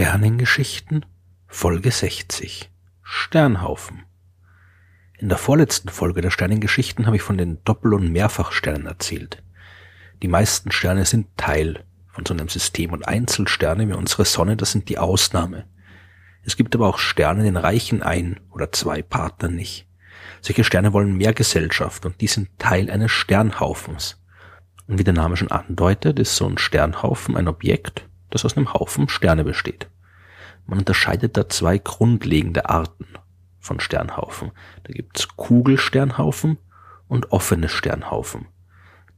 Sternengeschichten Folge 60 Sternhaufen In der vorletzten Folge der Sternengeschichten habe ich von den Doppel- und Mehrfachsternen erzählt. Die meisten Sterne sind Teil von so einem System und Einzelsterne wie unsere Sonne, das sind die Ausnahme. Es gibt aber auch Sterne, den reichen ein oder zwei Partner nicht. Solche Sterne wollen mehr Gesellschaft und die sind Teil eines Sternhaufens. Und wie der Name schon andeutet, ist so ein Sternhaufen ein Objekt, das aus einem Haufen Sterne besteht. Man unterscheidet da zwei grundlegende Arten von Sternhaufen. Da gibt's Kugelsternhaufen und offene Sternhaufen.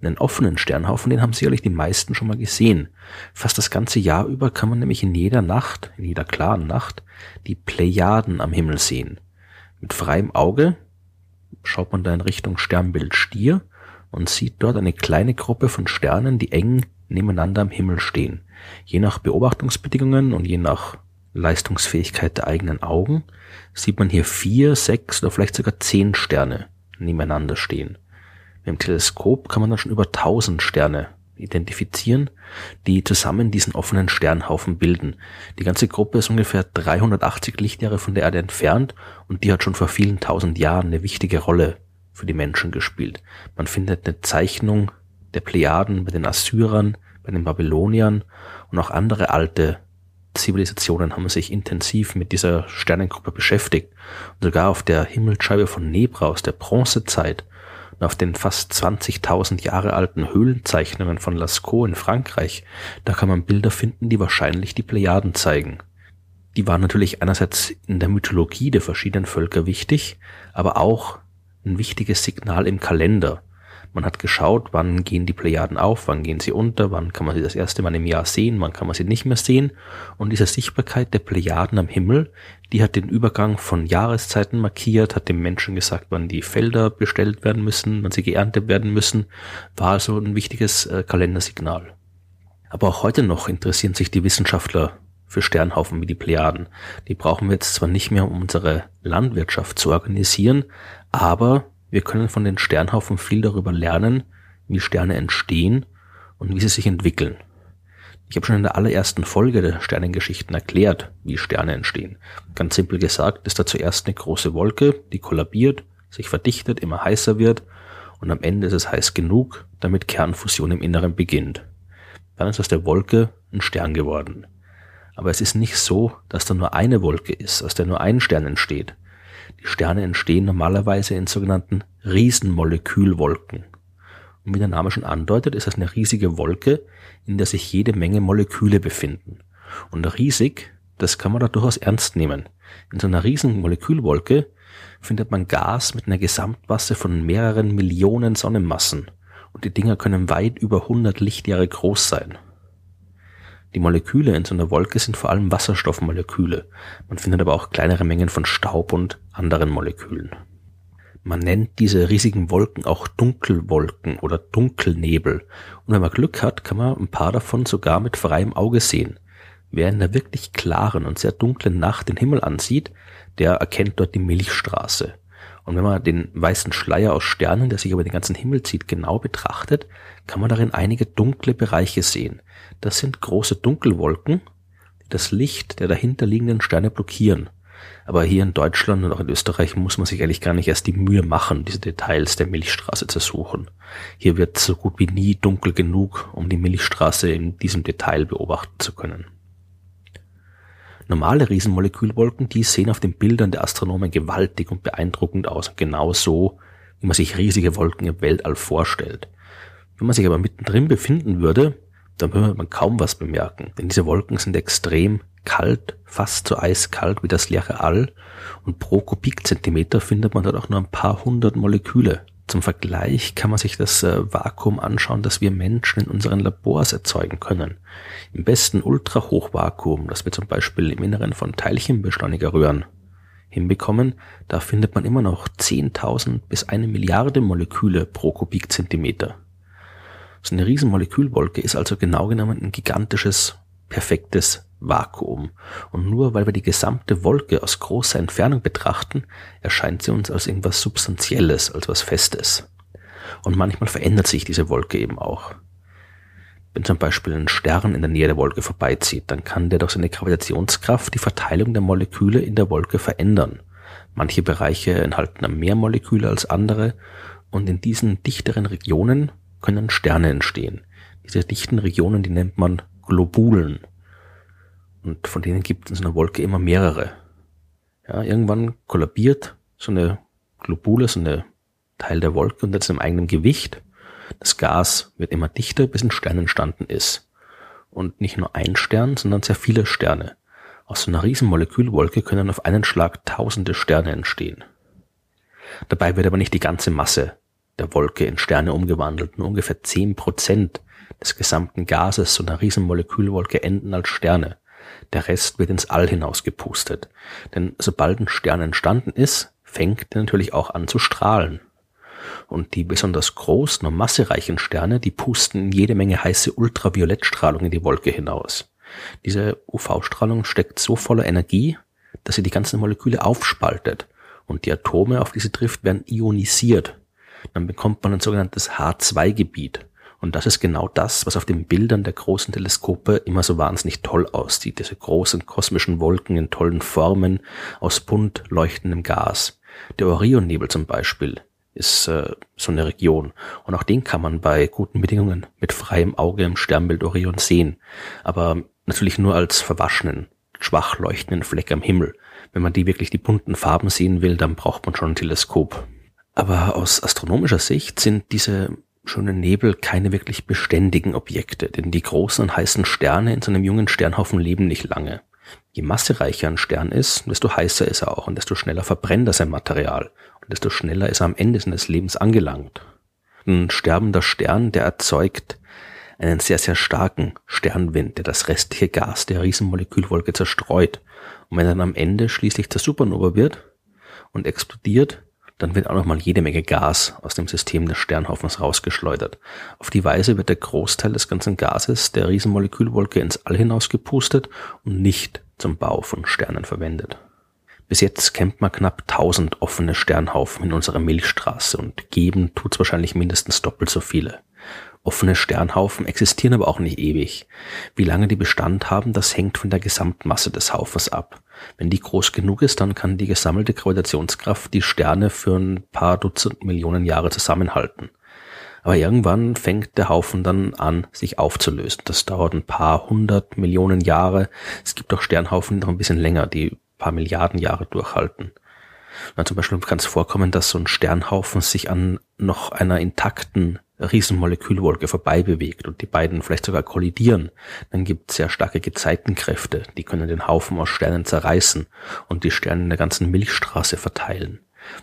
Einen offenen Sternhaufen, den haben sicherlich die meisten schon mal gesehen. Fast das ganze Jahr über kann man nämlich in jeder Nacht, in jeder klaren Nacht, die Plejaden am Himmel sehen. Mit freiem Auge schaut man da in Richtung Sternbild Stier und sieht dort eine kleine Gruppe von Sternen, die eng nebeneinander am Himmel stehen. Je nach Beobachtungsbedingungen und je nach Leistungsfähigkeit der eigenen Augen sieht man hier vier, sechs oder vielleicht sogar zehn Sterne nebeneinander stehen. Mit dem Teleskop kann man dann schon über tausend Sterne identifizieren, die zusammen diesen offenen Sternhaufen bilden. Die ganze Gruppe ist ungefähr 380 Lichtjahre von der Erde entfernt und die hat schon vor vielen tausend Jahren eine wichtige Rolle für die Menschen gespielt. Man findet eine Zeichnung der Plejaden bei den Assyrern, bei den Babyloniern und auch andere alte Zivilisationen haben sich intensiv mit dieser Sternengruppe beschäftigt. Und sogar auf der Himmelsscheibe von Nebra aus der Bronzezeit und auf den fast 20.000 Jahre alten Höhlenzeichnungen von Lascaux in Frankreich, da kann man Bilder finden, die wahrscheinlich die Plejaden zeigen. Die waren natürlich einerseits in der Mythologie der verschiedenen Völker wichtig, aber auch ein wichtiges Signal im Kalender. Man hat geschaut, wann gehen die Plejaden auf, wann gehen sie unter, wann kann man sie das erste Mal im Jahr sehen, wann kann man sie nicht mehr sehen. Und diese Sichtbarkeit der Plejaden am Himmel, die hat den Übergang von Jahreszeiten markiert, hat dem Menschen gesagt, wann die Felder bestellt werden müssen, wann sie geerntet werden müssen, war also ein wichtiges äh, Kalendersignal. Aber auch heute noch interessieren sich die Wissenschaftler für Sternhaufen wie die Plejaden. Die brauchen wir jetzt zwar nicht mehr, um unsere Landwirtschaft zu organisieren, aber wir können von den Sternhaufen viel darüber lernen, wie Sterne entstehen und wie sie sich entwickeln. Ich habe schon in der allerersten Folge der Sternengeschichten erklärt, wie Sterne entstehen. Ganz simpel gesagt ist da zuerst eine große Wolke, die kollabiert, sich verdichtet, immer heißer wird und am Ende ist es heiß genug, damit Kernfusion im Inneren beginnt. Dann ist aus der Wolke ein Stern geworden. Aber es ist nicht so, dass da nur eine Wolke ist, aus der nur ein Stern entsteht, die Sterne entstehen normalerweise in sogenannten Riesenmolekülwolken. Und wie der Name schon andeutet, ist das eine riesige Wolke, in der sich jede Menge Moleküle befinden. Und riesig, das kann man da durchaus ernst nehmen. In so einer riesen Molekülwolke findet man Gas mit einer Gesamtmasse von mehreren Millionen Sonnenmassen. Und die Dinger können weit über 100 Lichtjahre groß sein. Die Moleküle in so einer Wolke sind vor allem Wasserstoffmoleküle. Man findet aber auch kleinere Mengen von Staub und anderen Molekülen. Man nennt diese riesigen Wolken auch Dunkelwolken oder Dunkelnebel. Und wenn man Glück hat, kann man ein paar davon sogar mit freiem Auge sehen. Wer in der wirklich klaren und sehr dunklen Nacht den Himmel ansieht, der erkennt dort die Milchstraße. Und wenn man den weißen Schleier aus Sternen, der sich über den ganzen Himmel zieht, genau betrachtet, kann man darin einige dunkle Bereiche sehen. Das sind große Dunkelwolken, die das Licht der dahinterliegenden Sterne blockieren. Aber hier in Deutschland und auch in Österreich muss man sich eigentlich gar nicht erst die Mühe machen, diese Details der Milchstraße zu suchen. Hier wird so gut wie nie dunkel genug, um die Milchstraße in diesem Detail beobachten zu können. Normale Riesenmolekülwolken, die sehen auf den Bildern der Astronomen gewaltig und beeindruckend aus. Genau so, wie man sich riesige Wolken im Weltall vorstellt. Wenn man sich aber mittendrin befinden würde, dann würde man kaum was bemerken. Denn diese Wolken sind extrem kalt, fast so eiskalt wie das leere All. Und pro Kubikzentimeter findet man dort auch nur ein paar hundert Moleküle. Zum Vergleich kann man sich das äh, Vakuum anschauen, das wir Menschen in unseren Labors erzeugen können. Im besten Ultrahochvakuum, das wir zum Beispiel im Inneren von Teilchenbeschleunigerröhren hinbekommen, da findet man immer noch 10.000 bis eine Milliarde Moleküle pro Kubikzentimeter. So eine riesen Molekülwolke ist also genau genommen ein gigantisches, perfektes Vakuum. Und nur weil wir die gesamte Wolke aus großer Entfernung betrachten, erscheint sie uns als irgendwas Substanzielles, als was Festes. Und manchmal verändert sich diese Wolke eben auch. Wenn zum Beispiel ein Stern in der Nähe der Wolke vorbeizieht, dann kann der durch seine Gravitationskraft die Verteilung der Moleküle in der Wolke verändern. Manche Bereiche enthalten mehr Moleküle als andere und in diesen dichteren Regionen können Sterne entstehen. Diese dichten Regionen, die nennt man Globulen. Und von denen gibt es in einer Wolke immer mehrere. Ja, irgendwann kollabiert so eine Globule, so eine Teil der Wolke unter seinem eigenen Gewicht. Das Gas wird immer dichter, bis ein Stern entstanden ist. Und nicht nur ein Stern, sondern sehr viele Sterne. Aus so einer riesen Molekülwolke können auf einen Schlag tausende Sterne entstehen. Dabei wird aber nicht die ganze Masse der Wolke in Sterne umgewandelt. Nur ungefähr zehn Prozent des gesamten Gases so einer riesen Molekülwolke enden als Sterne. Der Rest wird ins All hinaus gepustet. Denn sobald ein Stern entstanden ist, fängt er natürlich auch an zu strahlen. Und die besonders großen und massereichen Sterne, die pusten jede Menge heiße Ultraviolettstrahlung in die Wolke hinaus. Diese UV-Strahlung steckt so voller Energie, dass sie die ganzen Moleküle aufspaltet und die Atome, auf die sie trifft, werden ionisiert. Dann bekommt man ein sogenanntes H2-Gebiet. Und das ist genau das, was auf den Bildern der großen Teleskope immer so wahnsinnig toll aussieht. Diese großen kosmischen Wolken in tollen Formen aus bunt leuchtendem Gas. Der Orionnebel zum Beispiel ist äh, so eine Region. Und auch den kann man bei guten Bedingungen mit freiem Auge im Sternbild Orion sehen. Aber natürlich nur als verwaschenen, schwach leuchtenden Fleck am Himmel. Wenn man die wirklich die bunten Farben sehen will, dann braucht man schon ein Teleskop. Aber aus astronomischer Sicht sind diese schönen Nebel keine wirklich beständigen Objekte, denn die großen und heißen Sterne in so einem jungen Sternhaufen leben nicht lange. Je massereicher ein Stern ist, desto heißer ist er auch und desto schneller verbrennt er sein Material und desto schneller ist er am Ende seines Lebens angelangt. Ein sterbender Stern, der erzeugt einen sehr, sehr starken Sternwind, der das restliche Gas der Riesenmolekülwolke zerstreut. Und wenn er dann am Ende schließlich zur Supernova wird und explodiert, dann wird auch nochmal jede Menge Gas aus dem System des Sternhaufens rausgeschleudert. Auf die Weise wird der Großteil des ganzen Gases der Riesenmolekülwolke ins All hinausgepustet und nicht zum Bau von Sternen verwendet. Bis jetzt kennt man knapp 1000 offene Sternhaufen in unserer Milchstraße und geben tut's wahrscheinlich mindestens doppelt so viele. Offene Sternhaufen existieren aber auch nicht ewig. Wie lange die Bestand haben, das hängt von der Gesamtmasse des Haufens ab. Wenn die groß genug ist, dann kann die gesammelte Gravitationskraft die Sterne für ein paar Dutzend Millionen Jahre zusammenhalten. Aber irgendwann fängt der Haufen dann an, sich aufzulösen. Das dauert ein paar hundert Millionen Jahre. Es gibt auch Sternhaufen, die noch ein bisschen länger, die paar Milliarden Jahre durchhalten. Na, zum Beispiel kann es vorkommen, dass so ein Sternhaufen sich an noch einer intakten Riesenmolekülwolke vorbei bewegt und die beiden vielleicht sogar kollidieren, dann gibt es sehr starke Gezeitenkräfte, die können den Haufen aus Sternen zerreißen und die Sterne in der ganzen Milchstraße verteilen.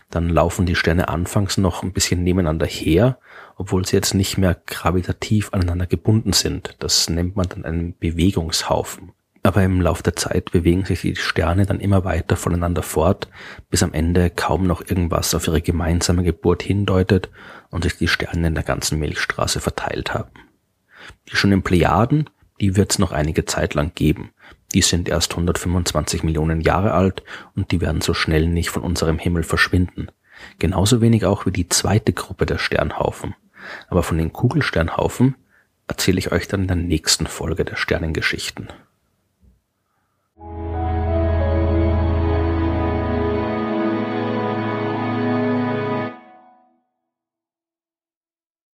Dann laufen die Sterne anfangs noch ein bisschen nebeneinander her, obwohl sie jetzt nicht mehr gravitativ aneinander gebunden sind. Das nennt man dann einen Bewegungshaufen. Aber im Lauf der Zeit bewegen sich die Sterne dann immer weiter voneinander fort, bis am Ende kaum noch irgendwas auf ihre gemeinsame Geburt hindeutet und sich die Sterne in der ganzen Milchstraße verteilt haben. Die schönen Plejaden, die wird es noch einige Zeit lang geben. Die sind erst 125 Millionen Jahre alt und die werden so schnell nicht von unserem Himmel verschwinden. Genauso wenig auch wie die zweite Gruppe der Sternhaufen. Aber von den Kugelsternhaufen erzähle ich euch dann in der nächsten Folge der Sternengeschichten.